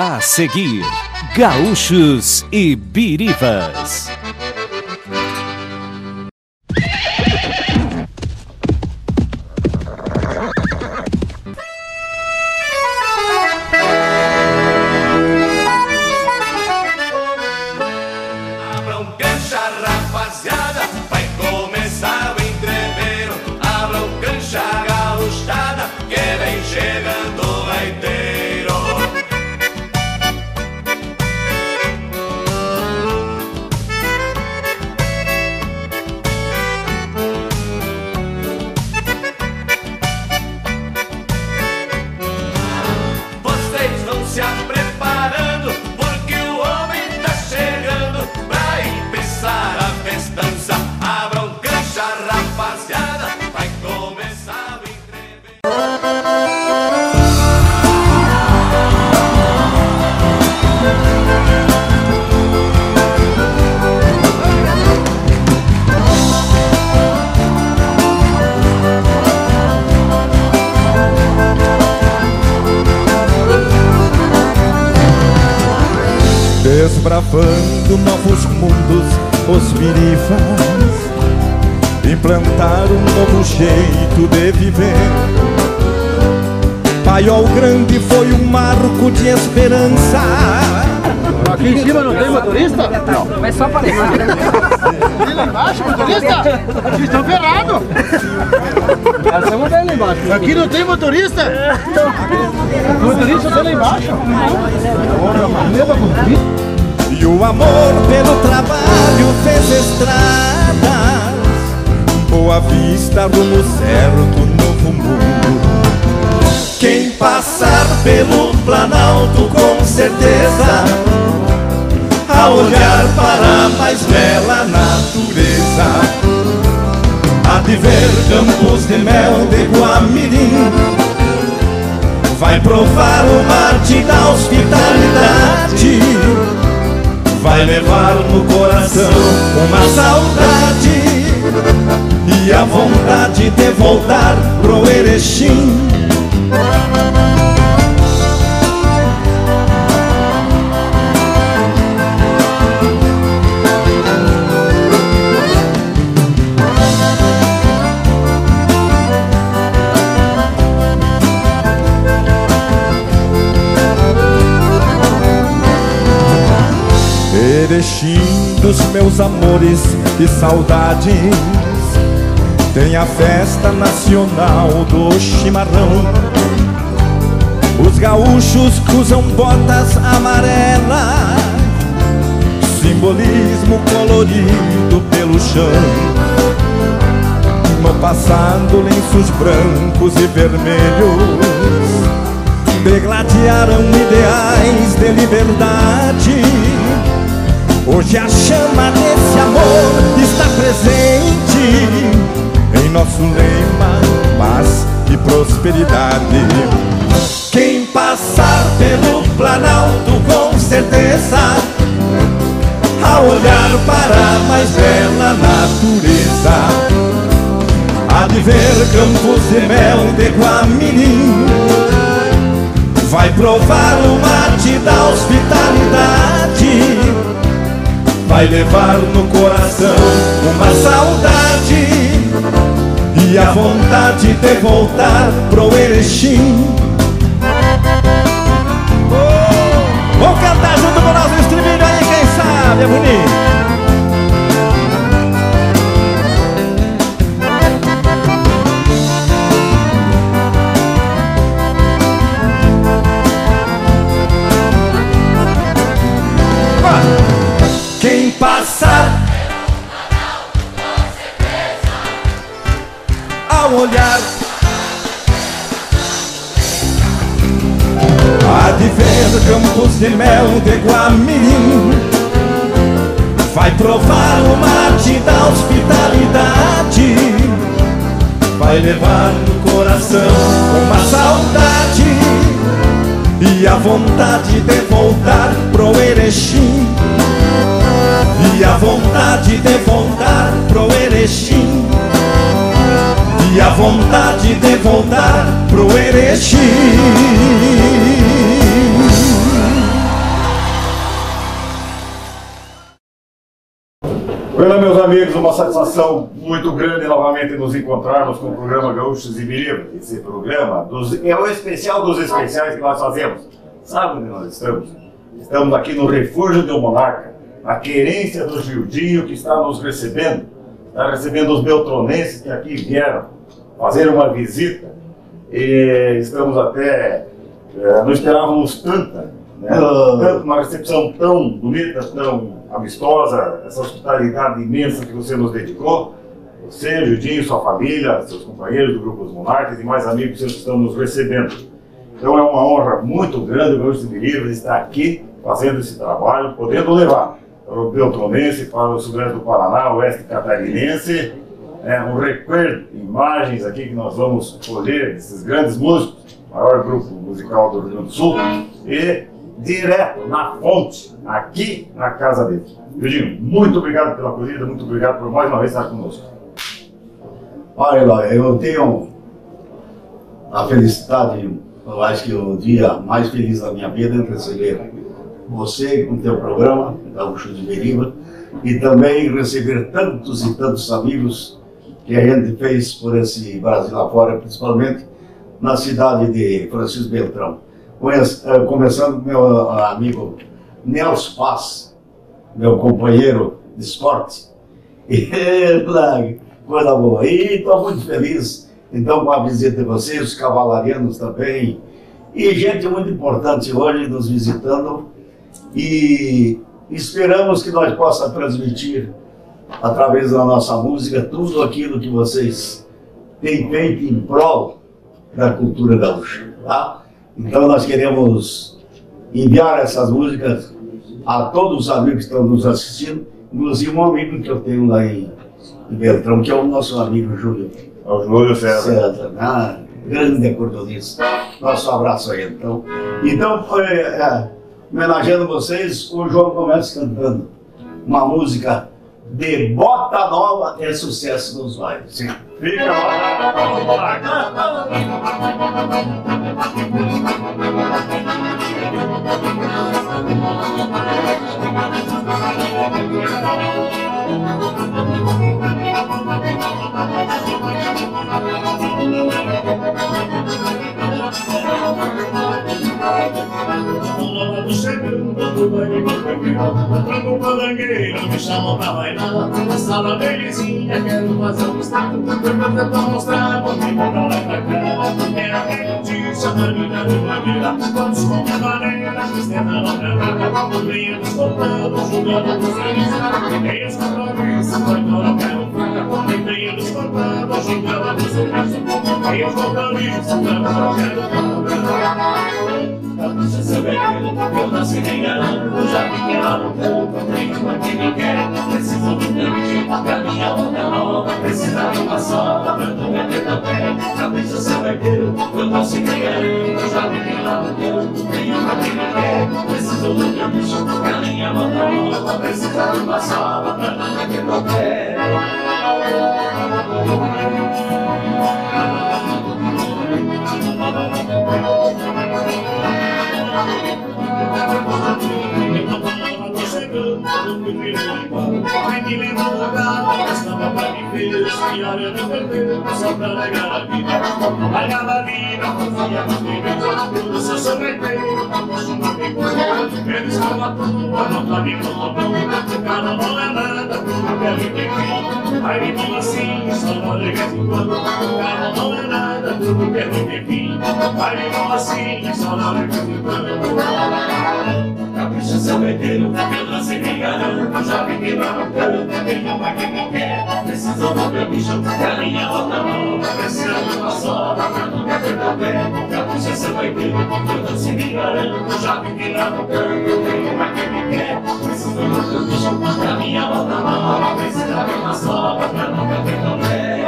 A seguir, Gaúchos e Birivas. Desbravando novos mundos, os birifas implantaram um novo jeito de viver. Paiol Grande foi um marco de esperança. Aqui em cima não tem motorista? Não, mas só aparecer. E lá embaixo, motorista? Vocês estão ferrados. Nós estamos bem lá embaixo. Aqui não tem motorista? Motorista tá lá embaixo. E o amor pelo trabalho fez estradas Boa Vista rumo certo, novo mundo. Quem passar pelo Planalto com certeza A olhar para a mais bela natureza. Há de ver campos de mel de Guamirim. Vai provar o mate da hospitalidade Vai levar no coração uma saudade E a vontade de voltar pro Erechim meus amores e saudades. Tem a festa nacional do chimarrão. Os gaúchos usam botas amarelas. Simbolismo colorido pelo chão. No passado lenços brancos e vermelhos. Degladiaram ideais de liberdade Hoje a chama desse amor está presente Em nosso lema, paz e prosperidade. Quem passar pelo Planalto com certeza A olhar para a mais bela natureza Há de ver campos de mel de Guamirim. Vai provar o mate da Vai levar no coração uma saudade E a vontade de voltar pro Erechim. Oh, Vamos cantar junto com o estribilho aí, quem sabe, é bonito mel de Guamirim Vai provar o mate da hospitalidade. Vai levar no coração uma saudade E a vontade de voltar pro Erechim. E a vontade de voltar pro Erechim. E a vontade de voltar pro Erechim companheiros, uma satisfação muito grande novamente nos encontrarmos com o programa Gaúchos e Biriba. Esse programa dos, é o especial dos especiais que nós fazemos. Sabe onde nós estamos? Estamos aqui no Refúgio do Monarca, na querência do Gildinho que está nos recebendo. Está recebendo os beltronenses que aqui vieram fazer uma visita. E estamos até. eh, não esperávamos tanta, né? Tanto uma recepção tão bonita, tão amistosa, essa hospitalidade imensa que você nos dedicou. Você, Judinho, sua família, seus companheiros do Grupo Os Monarcas e mais amigos que estão nos recebendo. Então é uma honra muito grande o Gaúcho de estar aqui fazendo esse trabalho, podendo levar para o Beltronense, para o Sudeste do Paraná, Oeste Catarinense, é, um recuerdo, imagens aqui que nós vamos colher desses grandes músicos, maior grupo musical do Rio Grande do Sul, e direto na fonte, aqui na casa dele. Judinho, muito obrigado pela acolhida, muito obrigado por mais uma vez estar conosco. Olha, lá, eu tenho a felicidade, eu acho que o dia mais feliz da minha vida é receber você com o teu programa, Gaúcho de Beriba, e também receber tantos e tantos amigos que a gente fez por esse Brasil afora, principalmente na cidade de Francisco Beltrão. Conhece- eh, Começando com meu ah, amigo Nelson Paz, meu companheiro de esporte. E coisa boa. E estou muito feliz, então, com a visita de vocês, os cavalarianos também, e gente muito importante hoje nos visitando. E esperamos que nós possamos transmitir, através da nossa música, tudo aquilo que vocês têm feito em prol da cultura gaúcha. Tá? Então, nós queremos enviar essas músicas a todos os amigos que estão nos assistindo, inclusive um amigo que eu tenho lá em, em Beltrão, que é o nosso amigo Júlio Ao Júlio César. César, ah, grande acordeonista. Nosso abraço aí, então. Então, foi, é, homenageando vocês, o João começa cantando uma música de Bota Nova, é sucesso nos bailes. Fica lá, I'm chegando, tô banho, Quando o palangueiro me chamam pra bailar Na sala belezinha, quero fazer um estado Eu tentar mostrar, vou me pra lá e pra cá Era aquele dia, chamarina de bandeira Todos com minha maneira, cristiana não me Venha nos contando, jogando nos felizes Venha os compromissos, vai embora, quero ficar Venha nos contando, jogando nos felizes Venha os compromissos, vai embora, quero ficar Seu veículo, eu nasci Eu já fiquei tenho uma que me quer Preciso de um cantinho pra minha onda nova Precisa de uma sola pra tu meter também Capricha seu veículo, eu nasci Eu já fiquei tenho uma que me quer Preciso de um cantinho pra minha onda nova Precisa de uma sola pra tu meter também Música Tô chegando, tô me Vai me lembrar do lugar, estava pra me ver E olha no perfil, negar a Largava a vida, fazia comigo Tudo só sobreveio, não costuma me cuidar Eles como a tua, não tá me colocando Cada não é nada, tudo quero ter Vai me como assim, só não liga de quando Cada não é nada, tudo quero ter fim Vai me como assim, só não liga de quando Capricha seu meteiro, eu nasci me garanto Eu já fiquei lá no canto, tenho uma que me quer Preciso do meu bicho, pra minha volta nova Precisa de uma sola, pra nunca o pé Capricha seu meteiro, eu nasci me garanto Eu já fiquei lá no canto, tenho uma que me quer Preciso do meu bicho, pra minha volta nova Precisa de uma nunca perder o pé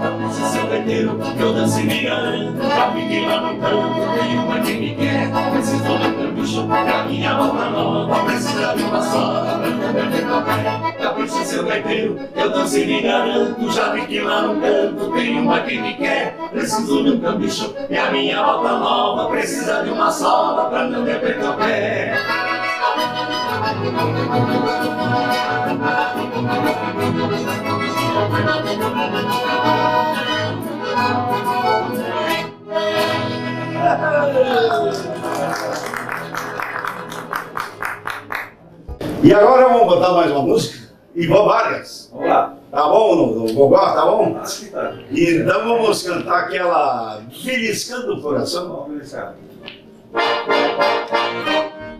Capricha seu meteiro, eu dancei me garanto Já fiquei lá no canto, tenho uma que me quer Preciso do meu bicho, pra minha volta nova Precisa de uma sola, pra não perder o pé Capricha seu gaiteiro, eu danço e me garanto. Já vi que lá no canto tem uma que me quer. Preciso de um cambicho e a minha volta nova precisa de uma solda pra não beber teu pé. E agora vamos botar mais uma música? Vou várias. Vamos lá. Tá bom, Gogó, tá bom? Acho que tá. Então vamos cantar aquela Beliscando o Coração. Vamos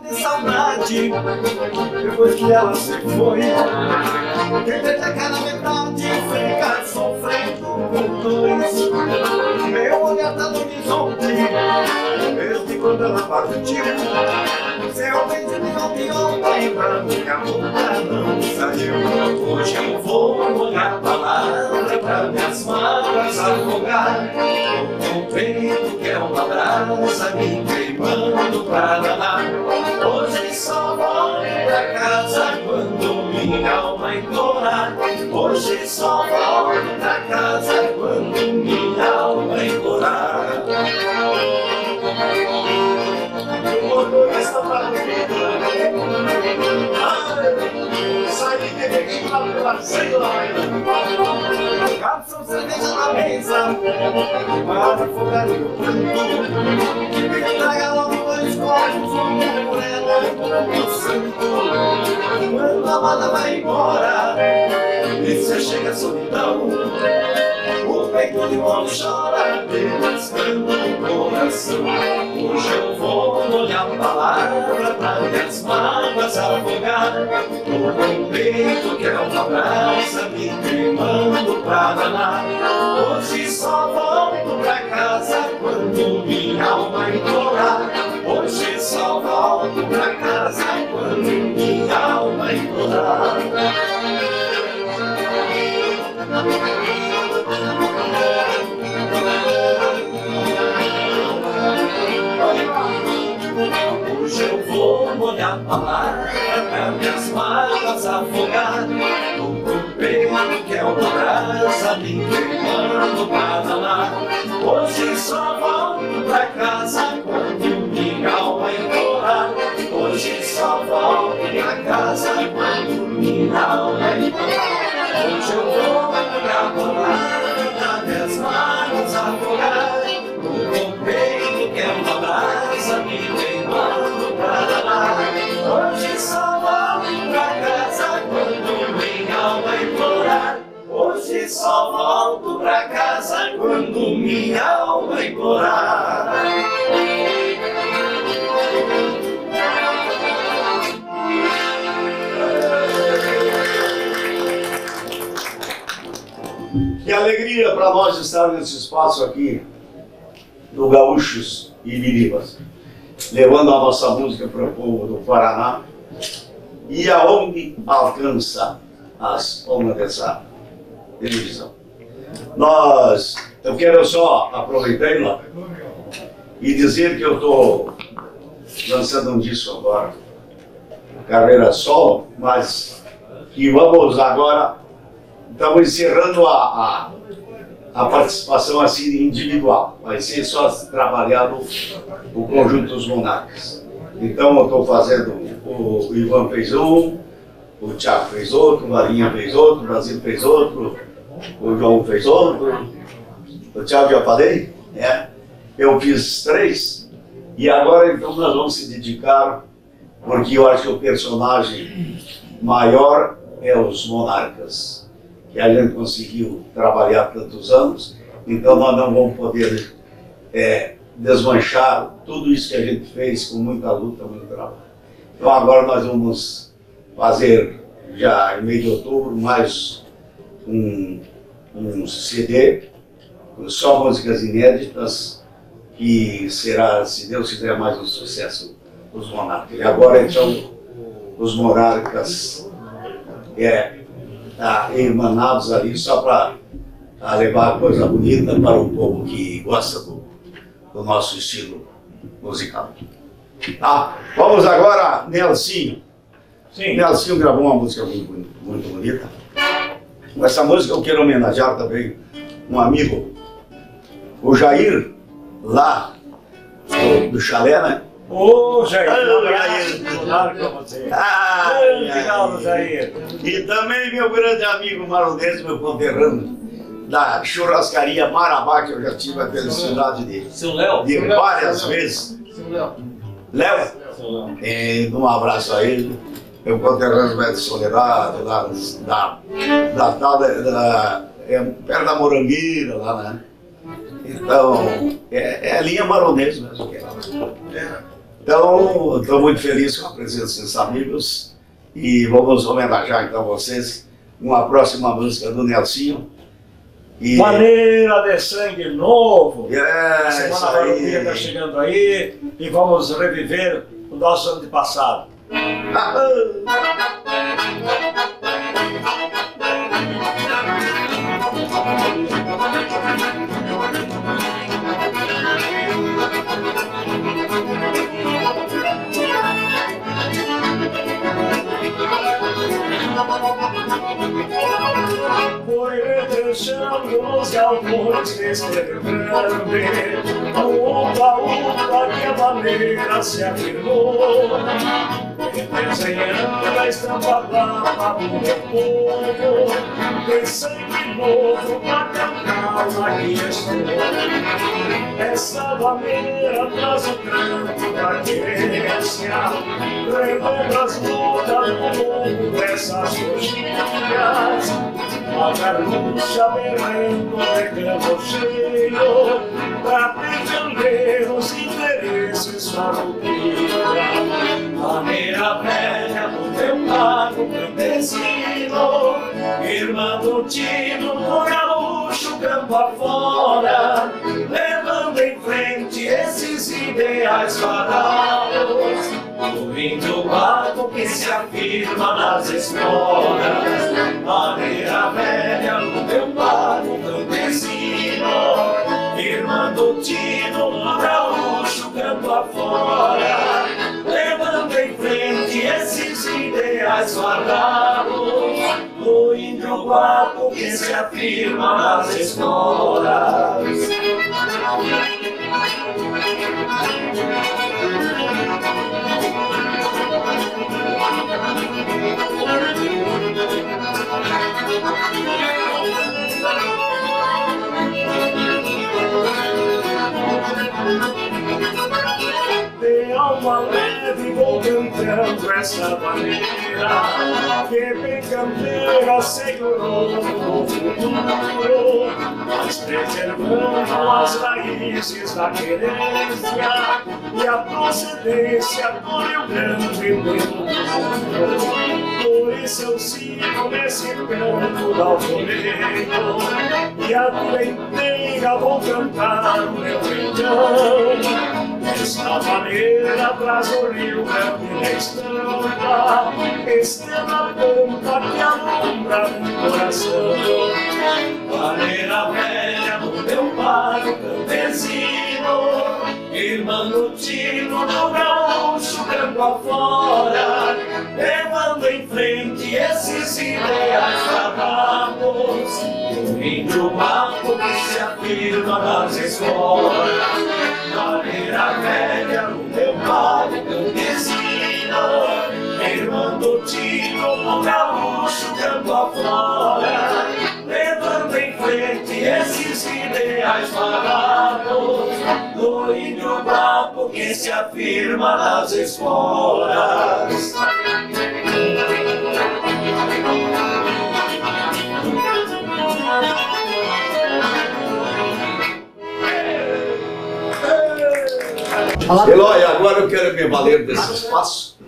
de saudade Depois que ela se foi. Quem perde a cada metade Fica sofrendo por dois Meu olhar tá no horizonte Desde quando ela partiu. Seu beijo de ontem ontem Pra minha boca não saiu. Hoje eu vou olhar palavra Pra minhas mágoas afogar. O peito que é uma brasa Me queimando pra danar casa Quando minha alma implorar Hoje só volto pra casa Quando minha Ceilândia Garçom, cerveja na mesa Para afogar o pranto Me traga logo dois copos Um morena e um santo Quando a amada vai embora E você chega a solidão O peito de mão chora Beliscando o coração Hoje eu vou olhar a palavra Pra minhas mágoas afogar. No peito que é uma brasa Me queimando pra danar. Hoje só volto pra casa Quando minha alma implorar pra casa Quando minha alma implorar Hoje eu vou molhar a palavra Pra minhas mágoas afogar No peito que é uma brasa Me queimando pra danar Hoje só volto pra casa Quando minha alma implorar Hoje só volto pra casa Quando minha alma implorar alegria para nós estar nesse espaço aqui do Gaúchos e Biribas, levando a nossa música para o povo do Paraná e aonde alcança as ondas dessa televisão. Nós, eu quero só aproveitar e dizer que eu estou lançando um disco agora, carreira solo, mas que vamos agora estamos encerrando a, a, a participação assim individual. Vai ser só trabalhado o conjunto dos monarcas. Então eu estou fazendo, o, Ivan fez um, o Thiago fez outro, o Marinha fez outro, o Brasil fez outro, o João fez outro, o Thiago já falei, né? Eu fiz três, e agora então nós vamos se dedicar, porque eu acho que o personagem maior é os monarcas que a gente conseguiu trabalhar tantos anos, então nós não vamos poder é, desmanchar tudo isso que a gente fez com muita luta, muito trabalho. Então agora nós vamos fazer, já em meio de outubro, mais um, um CD só músicas inéditas que será, se Deus quiser, mais um sucesso os monarcas. E agora, então, os monarcas é, tá, emanados ali só para levar coisa bonita para o povo que gosta do, do nosso estilo musical. Tá? Vamos agora, Nelsinho. Sim. Nelsinho gravou uma música muito, boni- muito bonita. Essa música eu quero homenagear também um amigo, o Jair, lá do, do chalé, né? Ô, Jair, um abraço, Jair. claro pra você. Grande ai. Jair. E também meu grande amigo maronense, meu conterrâneo, da churrascaria Marabá, que eu já tive a felicidade de, Seu Léo? de várias vezes. Seu Léo. Léo, Seu Léo. e um abraço a ele, meu conterrâneo Beto Soledade, lá da, da, tal da, da- é, perto da Morangueira, lá, né? Então, é, é a linha maronês mesmo. que é lá. Então, estou muito feliz com a presença desses amigos e vamos homenagear então vocês com a próxima música do Nelsinho. E, Maneira de sangue novo. é, isso Semana Barulhinha está chegando aí e vamos reviver o nosso ano de passado. Foi Grande, o upa-upa que a maneira se afirmou. Desenhando a estampa brava do meu povo, de sangue novo pra cantar aqui estou. Essa maneira traz o canto da querência, relembra as lutas do longo dessas coxinhas. A garrucha berrando de campo cheio, pra defender os interesses farroupilha. Maneira velha do teu pago campesino, irmã do tino do gaúcho campo afora, levando em frente esses ideais fadados. O índio barco que se afirma nas esporas, maneira velha afora, levando em frente esses ideais guardados do índio guapo que se afirma nas esporas. De alma leve vou cantando essa maneira Que bem campeira segurou no futuro Mas preservando as raízes da querência E a procedência do Rio Grande mundo. Por isso eu sigo nesse canto da alvoreiro E a vida inteira vou cantar o meu rincão Esta maneira traz o rio grande na estampa, estrela pampa que alumbra no coração. Maneira velha do meu pago campesino, irmã do tino do gaúcho campo afora, levando em frente esses ideais tratados. O índio mato que se afirma nas escolas. Maneira velha no meu pago campesino, irmã do tino do gaúcho campo afora, esses ideais falados do índio papo que se afirma nas esporas. Eloy, agora eu quero me valer desse espaço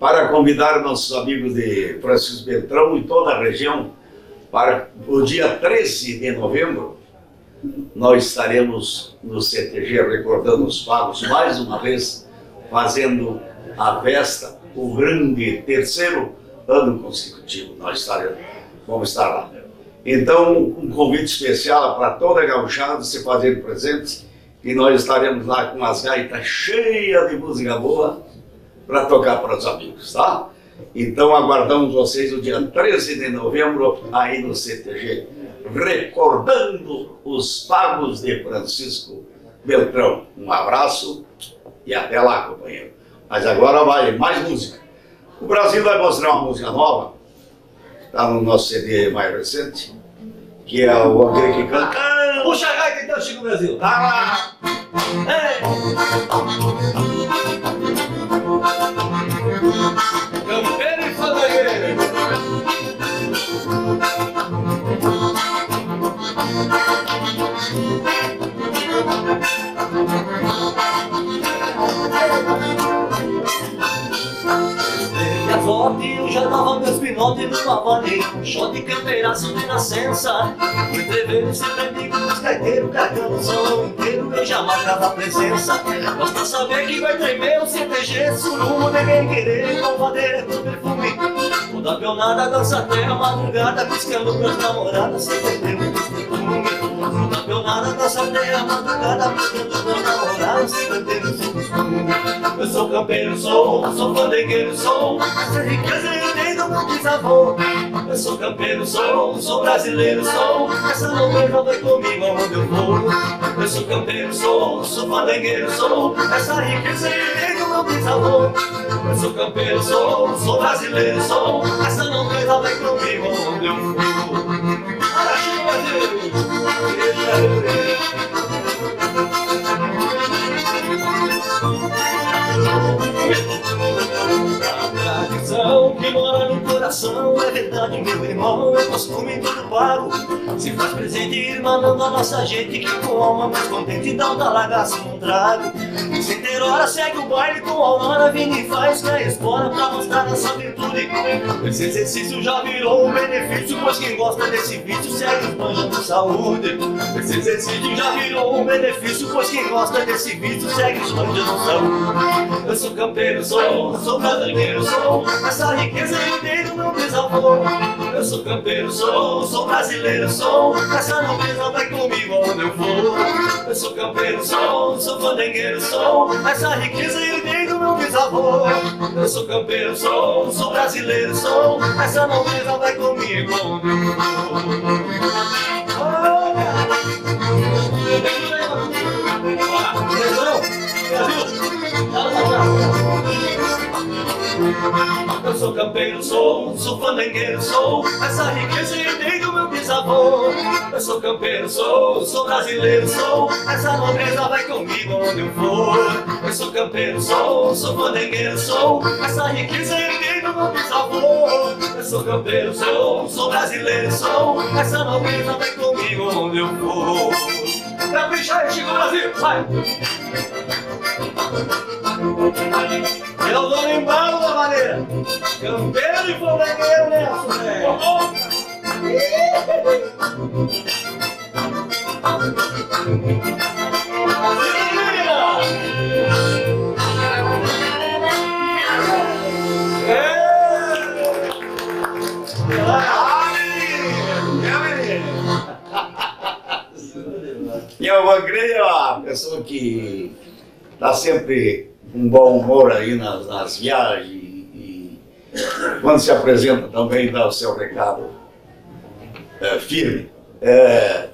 para convidar nossos amigos de Francisco Beltrão e toda a região para o dia 13 de novembro nós estaremos no CTG recordando os pagos mais uma vez, fazendo a festa, o grande terceiro ano consecutivo. Nós estaremos, vamos estar lá. Então, um convite especial para toda a gauchada se fazerem presentes e nós estaremos lá com as gaitas cheias de música boa para tocar para os amigos, tá? Então aguardamos vocês no dia 13 de novembro aí no CTG, recordando os pagos de Francisco Beltrão. Um abraço e até lá, companheiro. Mas agora vai mais música. O Brasil vai mostrar uma música nova, está no nosso CD mais recente, que é o Aquele que Canta. Puxa a gaita então, Chico Brasil. Tá lá! Campeiro Casote, eu já dava meus pinotes no Pavani Shot de campeiraço de nascença. No entreveiro sempre amigo dos gaiteiros Carregando o salão inteiro, eu já marcava a presença Basta saber que vai tremer o CTG Surumo, ninguém querer, malvadeira com perfume Toda pionada dança até a madrugada Piscando pras namoradas, sem perder o costume Toda pionada dança até a madrugada Piscando pras namoradas, sem perder o costume eu sou campeiro, sou, sou fandangueiro, sou Essa riqueza herdei do meu bisavô. Eu sou campeiro, sou, sou brasileiro, sou Essa nobreza vai comigo aonde eu vou. Eu sou campeiro, sou, sou fandangueiro, sou Essa riqueza herdei do meu bisavô. Eu sou campeiro, sou, sou brasileiro, sou Essa nobreza vai comigo aonde eu vou ¡Gracias! Coração é verdade, meu irmão, é costume tudo pago. Se faz presente irmanando a nossa gente que com alma mais contente dá um talagaço num trago. Sem ter hora segue o baile com a hora, vindo e faz que espora pra mostrar nossa virtude. Esse exercício já virou um benefício, pois quem gosta desse vício segue de saúde. Esse exercício já virou um benefício, pois quem gosta desse vício segue de saúde. Eu sou campeiro, sou, sou brasileiro, sou Essa riqueza eu dei bisavô Eu sou campeiro, sou, sou brasileiro, sou Essa nobreza vai comigo onde eu for Eu sou campeiro, sou, sou fandangueiro, sou Essa riqueza eu dei do meu bisavô Eu sou campeiro, sou, sou brasileiro, sou Essa nobreza vai comigo onde eu for Eu sou campeiro, sou, sou fandangueiro, sou Essa riqueza herdei do meu bisavô. Eu sou campeiro, sou, sou brasileiro, sou Essa nobreza vai comigo onde eu for. Eu sou campeiro, sou, sou fandangueiro, sou Essa riqueza herdei do meu bisavô. Eu sou campeiro, sou, sou brasileiro, sou Essa nobreza vai comigo onde eu for. Capricha aí, Chico Brasil, vai! Eu dou embalo da maneira. Campeiro e fogagueiro nessa, velho. E o Magre é uma pessoa que está sempre com bom humor aí nas, nas viagens e quando se apresenta também dá o seu recado é, firme. É,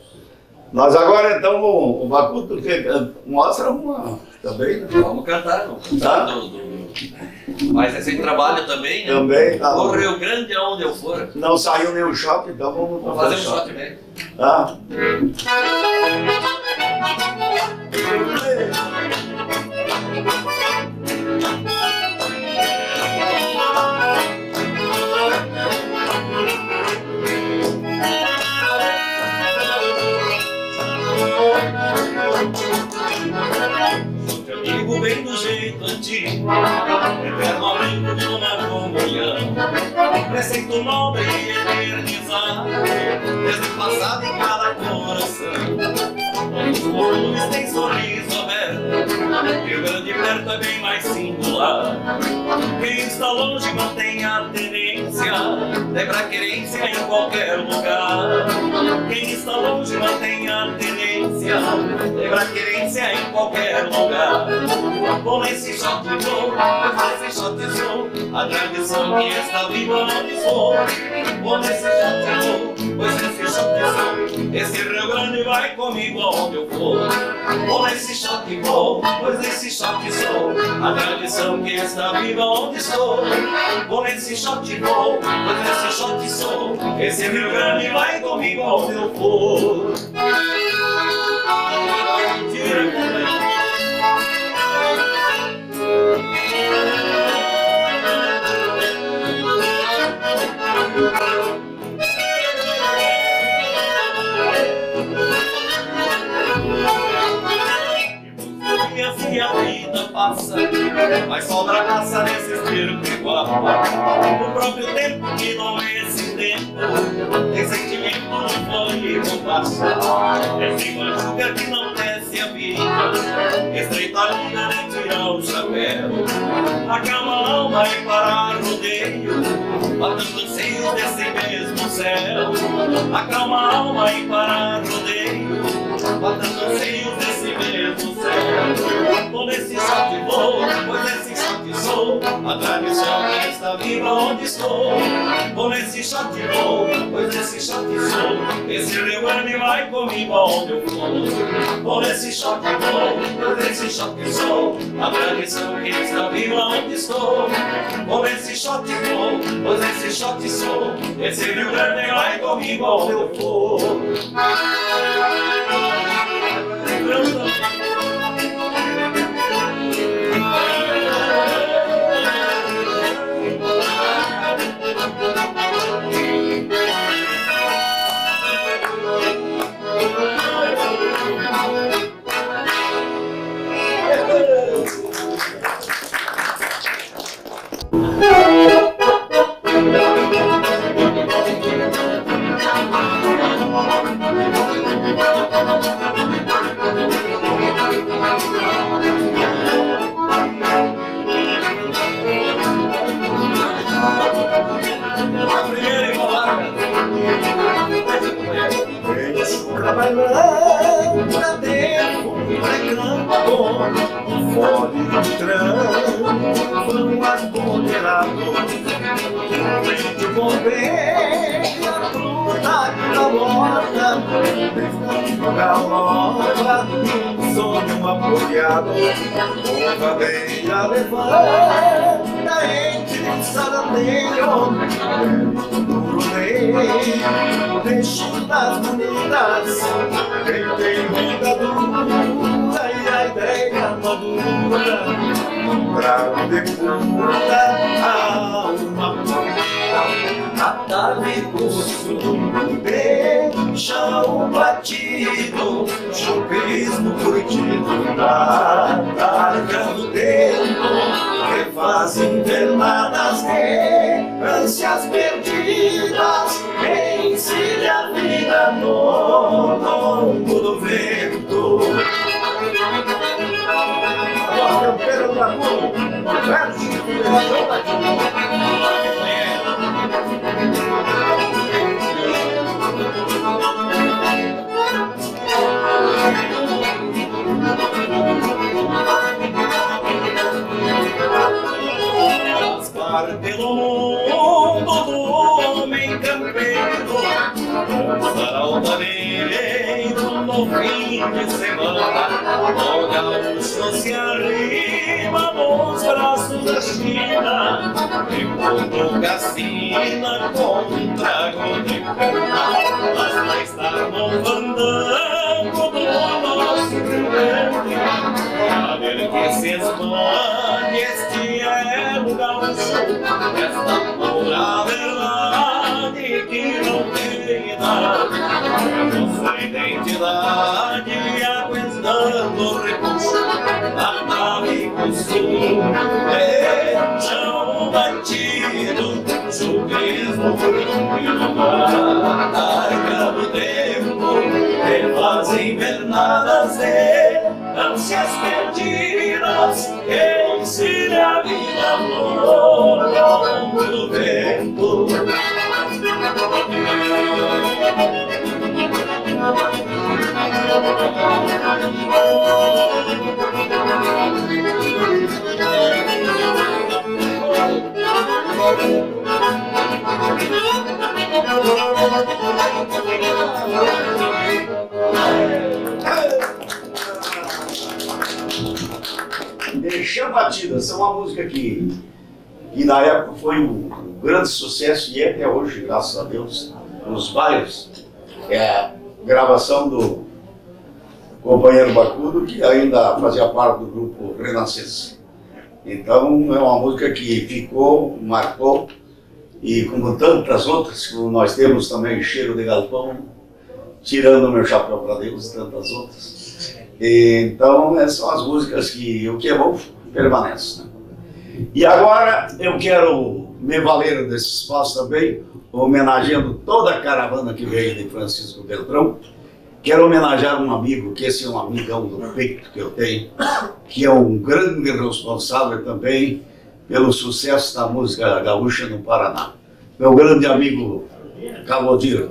nós agora então o, o Macuto que, mostra uma também, né? Vamos cantar, não? Tá. Do, do... Mas esse trabalho também, né? Também, tá. O Rio Grande, aonde eu for. Não saiu nenhum shot, então vamos, Vou fazer um shot mesmo. Tá? Preceito nobre e eternizado, desde o passado em cada coração. Os tem sorriso aberto. E o grande perto é bem mais singular. Quem está longe mantém a tendência Lembra querência em qualquer lugar. Quem está longe mantém a tendência Lembra querência em qualquer lugar. Com esse shot vou, com esse shot sou. A tradição que está viva onde sou. Com esse shot vou, pois esse sou Esse Rio Grande vai comigo aonde eu for. Com esse shot vou, pois esse shot sou. A tradição que está viva onde estou. Com esse shot vou, pois esse shot sou. Esse Rio Grande vai comigo aonde eu for. Tira com E assim a vida passa, mas sobra raça nesse espírito igual. O próprio tempo que não é esse tempo, tem sentimento não foi compasso. Esse machuca que não desce a vida, estreita a linha de tirar o chapéu. A alma e parar rodeio, matando anseios desse mesmo céu. A alma e parar rodeio, matando anseios desse shot vou, pois esse shot sou. A tradição está viva onde estou. Vou nesse shot vou, pois esse shot sou. Esse Rio Grande vai comigo aonde eu for. Vou nesse shot vou, pois esse shot sou. A tradição está viva onde estou. Vou nesse shot vou, pois esse shot sou. Esse Rio Grande vai comigo aonde eu for Trabalhando pra dentro, pregando um fone de trânsito, vamos apoderado. Vende o bombeiro, a fruta da morta, da nova, um sonho apoiado. Uma beija levanta, entre saradeiro, Deixo das bonitas Quem tem vida dura E a ideia madura Trago de cura a alma A tarde curso Deixa o batido Chopismo curtido Da targa do tempo Que faz internadas ânsias perdidas Ensine a vida no longo do vento. Campeiro do amor Verso Passar no fim de semana O gaúcho se arrima nos braços da China Enquanto cassina com um trago de cana Mas vai estar no fandango do nosso Rio Grande Pra ver que se expande este é o gaúcho Esta pura verdade nossa identidade aguentando repuxo A nave sul Beijão batido Chuvismo frio no mar Larga do tempo Que faz invernar perdidas que ensine a vida louca ao longo do tempo. Deixa Batida, essa é uma música que, que na época foi um, grande sucesso e é até hoje, graças a Deus, nos bairros. É gravação do companheiro Bacudo, que ainda fazia parte do grupo Renascença. Então é uma música que ficou, marcou, e como tantas outras, como nós temos também Cheiro de Galpão, Tirando Meu Chapéu para Deus e tantas outras. E, então são as músicas que o que é bom permanece. Né? E agora eu quero me valer desse espaço também, homenageando toda a caravana que veio de Francisco Beltrão, Quero homenagear um amigo, que esse é um amigão do peito que eu tenho, que é um grande responsável também pelo sucesso da música gaúcha no Paraná. Meu grande amigo Calodir,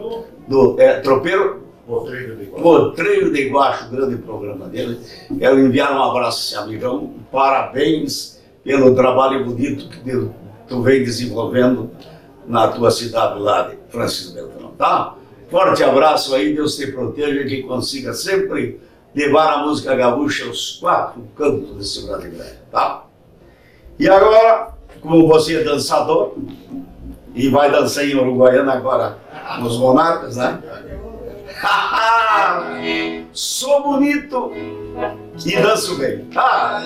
do é, Tropeiro Potreiro de Iguacho, o grande programa dele. Quero enviar um abraço a esse amigão, parabéns pelo trabalho bonito que tu vem desenvolvendo na tua cidade lá de Francisco Beltrão, tá? Forte abraço aí, Deus te proteja, que consiga sempre levar a música gaúcha aos quatro cantos desse Brasil, tá? E agora, como você é dançador, e vai dançar em Uruguaiana agora nos Monarcas, né? Sou bonito e danço bem. Ah.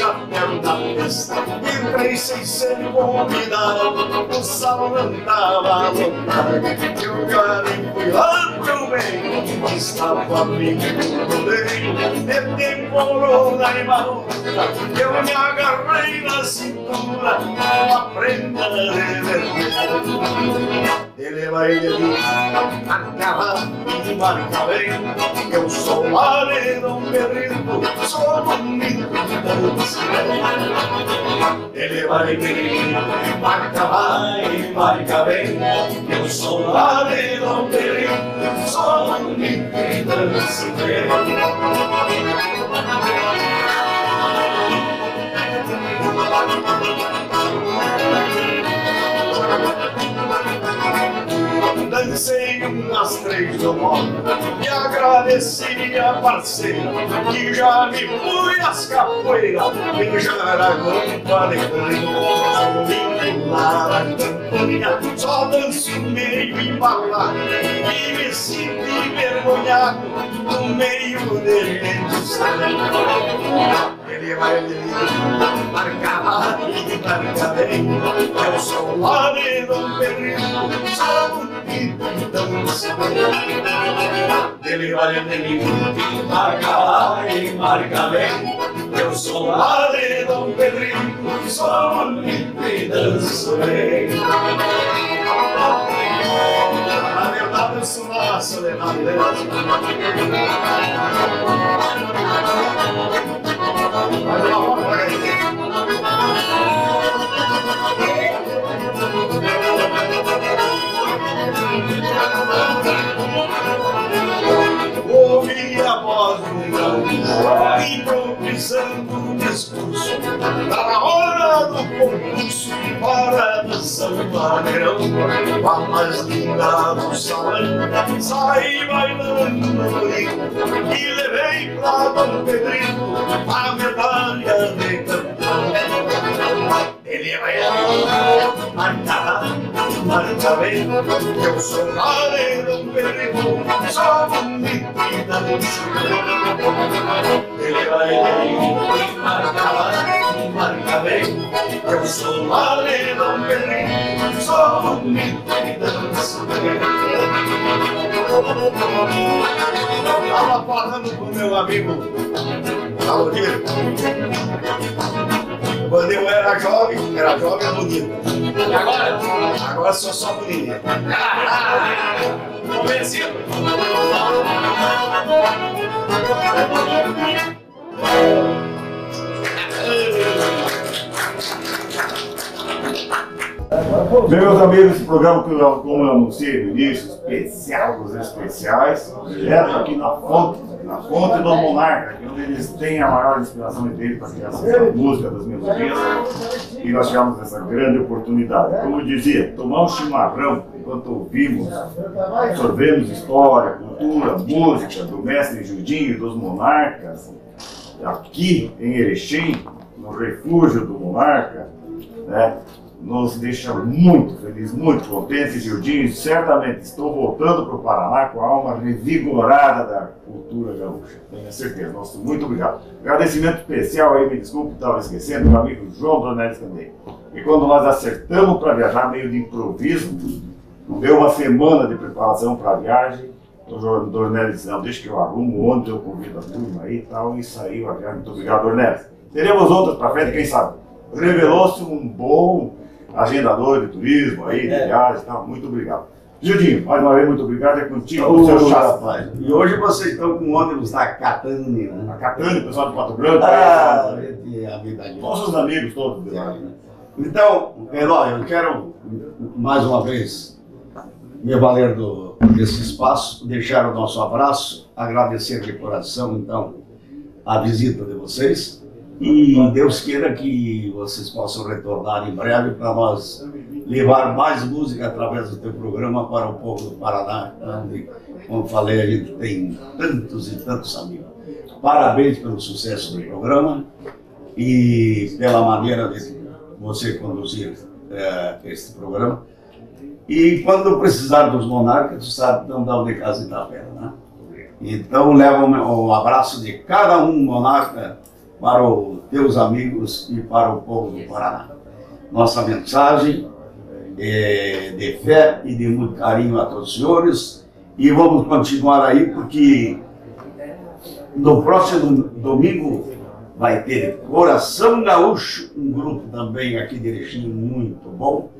O chapéu da festa, entrei sem ser convidado, o salão tava lotado, eu garim fui lá meio, estava amigo do rodeio, e demorou na maluca, eu me agarrei na cintura, a prenda de vermelho. Ele vai de e marca bem, eu sou maridão berrito, sou bonito e danço. Ele vai de marca vai, marca bem, eu sou maridão berrito, sou bonito e Dancei umas três do nome e agradeci a parceira que já me fui às capoeiras beijar a guampa de canha lá na campanha só danço meio embalado e me sinto envergonhado no meio de gente ele vai me marcar e marca bem eu sou lá de Dom Pedrito sou bonito e danço ele vai me marca lá e marca bem eu sou lá de Dom Pedrito sou bonito e danço bem na verdade eu sou uma soledade mas uma foto pra gente. Ouvi a voz do gaúcho improvisando um discurso. Tá na hora do concurso para dançar o maneirão A mais linda do salão. Saí bailando E levei pra Dom Pedrito A medalha de campeão. Ele vai marcar, marca bem Eu sou maneiro, Pedrito Sou bonito e danço Ele vai marcar, marca bem Eu sou Maledão Pedrinho, sou bonito de dança. Estava falando com meu amigo Valdir. Quando eu era jovem, era jovem e bonito. E agora? Agora sou só bonito. Convencido. Meus amigos, esse programa que eu, como eu anunciei no início, especial dos especiais, direto aqui na fonte, na fonte do Monarca, que é onde eles têm a maior inspiração dele para criar essa música das melodias. E nós tivemos essa grande oportunidade. Como eu dizia, tomar um chimarrão enquanto ouvimos, absorvemos história, cultura, música do mestre Judinho e dos monarcas, aqui em Erechim, no refúgio do monarca, né? Nos deixa muito felizes, muito contentes, Gildinho. Certamente estou voltando para o Paraná com a alma revigorada da cultura gaúcha. Tenho certeza. Nosso muito obrigado. Agradecimento especial aí, me desculpe, estava esquecendo, meu amigo João Dornelles também. E quando nós acertamos para viajar, meio de improviso, deu uma semana de preparação para a viagem. O João Dornelles disse, não, deixa que eu arrumo, ontem eu convido a turma aí e tal, e saiu a viagem. Muito obrigado, Dornelles. Teremos outras para frente, quem sabe? Revelou-se um bom agendador de turismo aí, de viagens e tal. Muito obrigado. Gildinho, mais uma vez, muito obrigado. É contigo, com o seu rapaz, E hoje vocês estão com ônibus da Catane, né? A Catane, pessoal de Pato Branco. Ah, né? gente, a vida Nossos amigos todos de lá. né? Então, Eloy, eu quero mais uma vez me valer do, desse espaço, deixar o nosso abraço, agradecer de coração, então, a visita de vocês e Deus queira que vocês possam retornar em breve para nós levar mais música através do teu programa para o povo do Paraná, onde, como falei, a gente tem tantos e tantos amigos. Parabéns pelo sucesso do programa e pela maneira de você conduzir eh, este programa. E quando precisar dos monarcas, tu sabe, não dá de casa e da né? Então, leva um, um abraço de cada um monarca para os teus amigos e para o povo do Paraná. Nossa mensagem é de fé e de muito carinho a todos os senhores. E vamos continuar aí, porque no próximo domingo vai ter Coração Gaúcho, um grupo também aqui Erechim muito bom.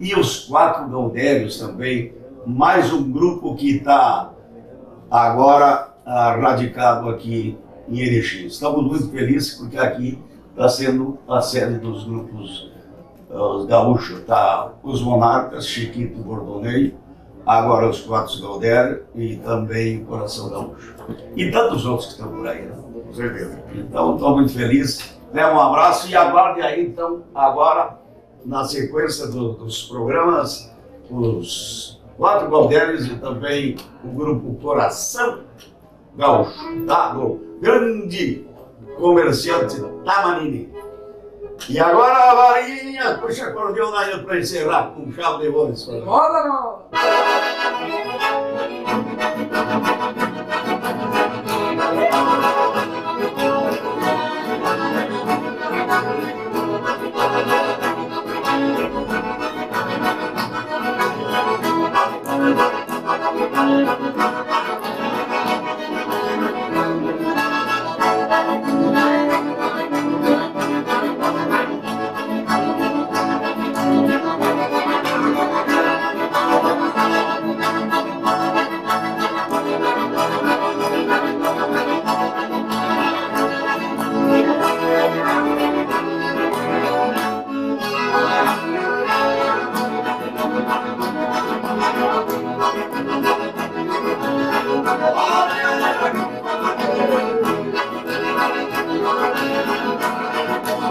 E os quatro Gaudérios também, mais um grupo que está agora ah, radicado aqui em Erechim. Estamos muito felizes porque aqui está sendo a sede dos grupos os gaúchos. Tá os Monarcas, Chiquito Bordonei, agora os quatro Gaudérios e também o Coração Gaúcho. E tantos outros que estão por aí. Né? Com certeza. Então, estou muito feliz. Né, um abraço e aguarde aí, então, agora, na sequência do- dos programas, os quatro Galdérios e também o grupo Coração Gaúcho, tá? Do grande comerciante Tamanini. E agora a varinha, puxa acordeão aí para encerrar com chave de voz. Roda não!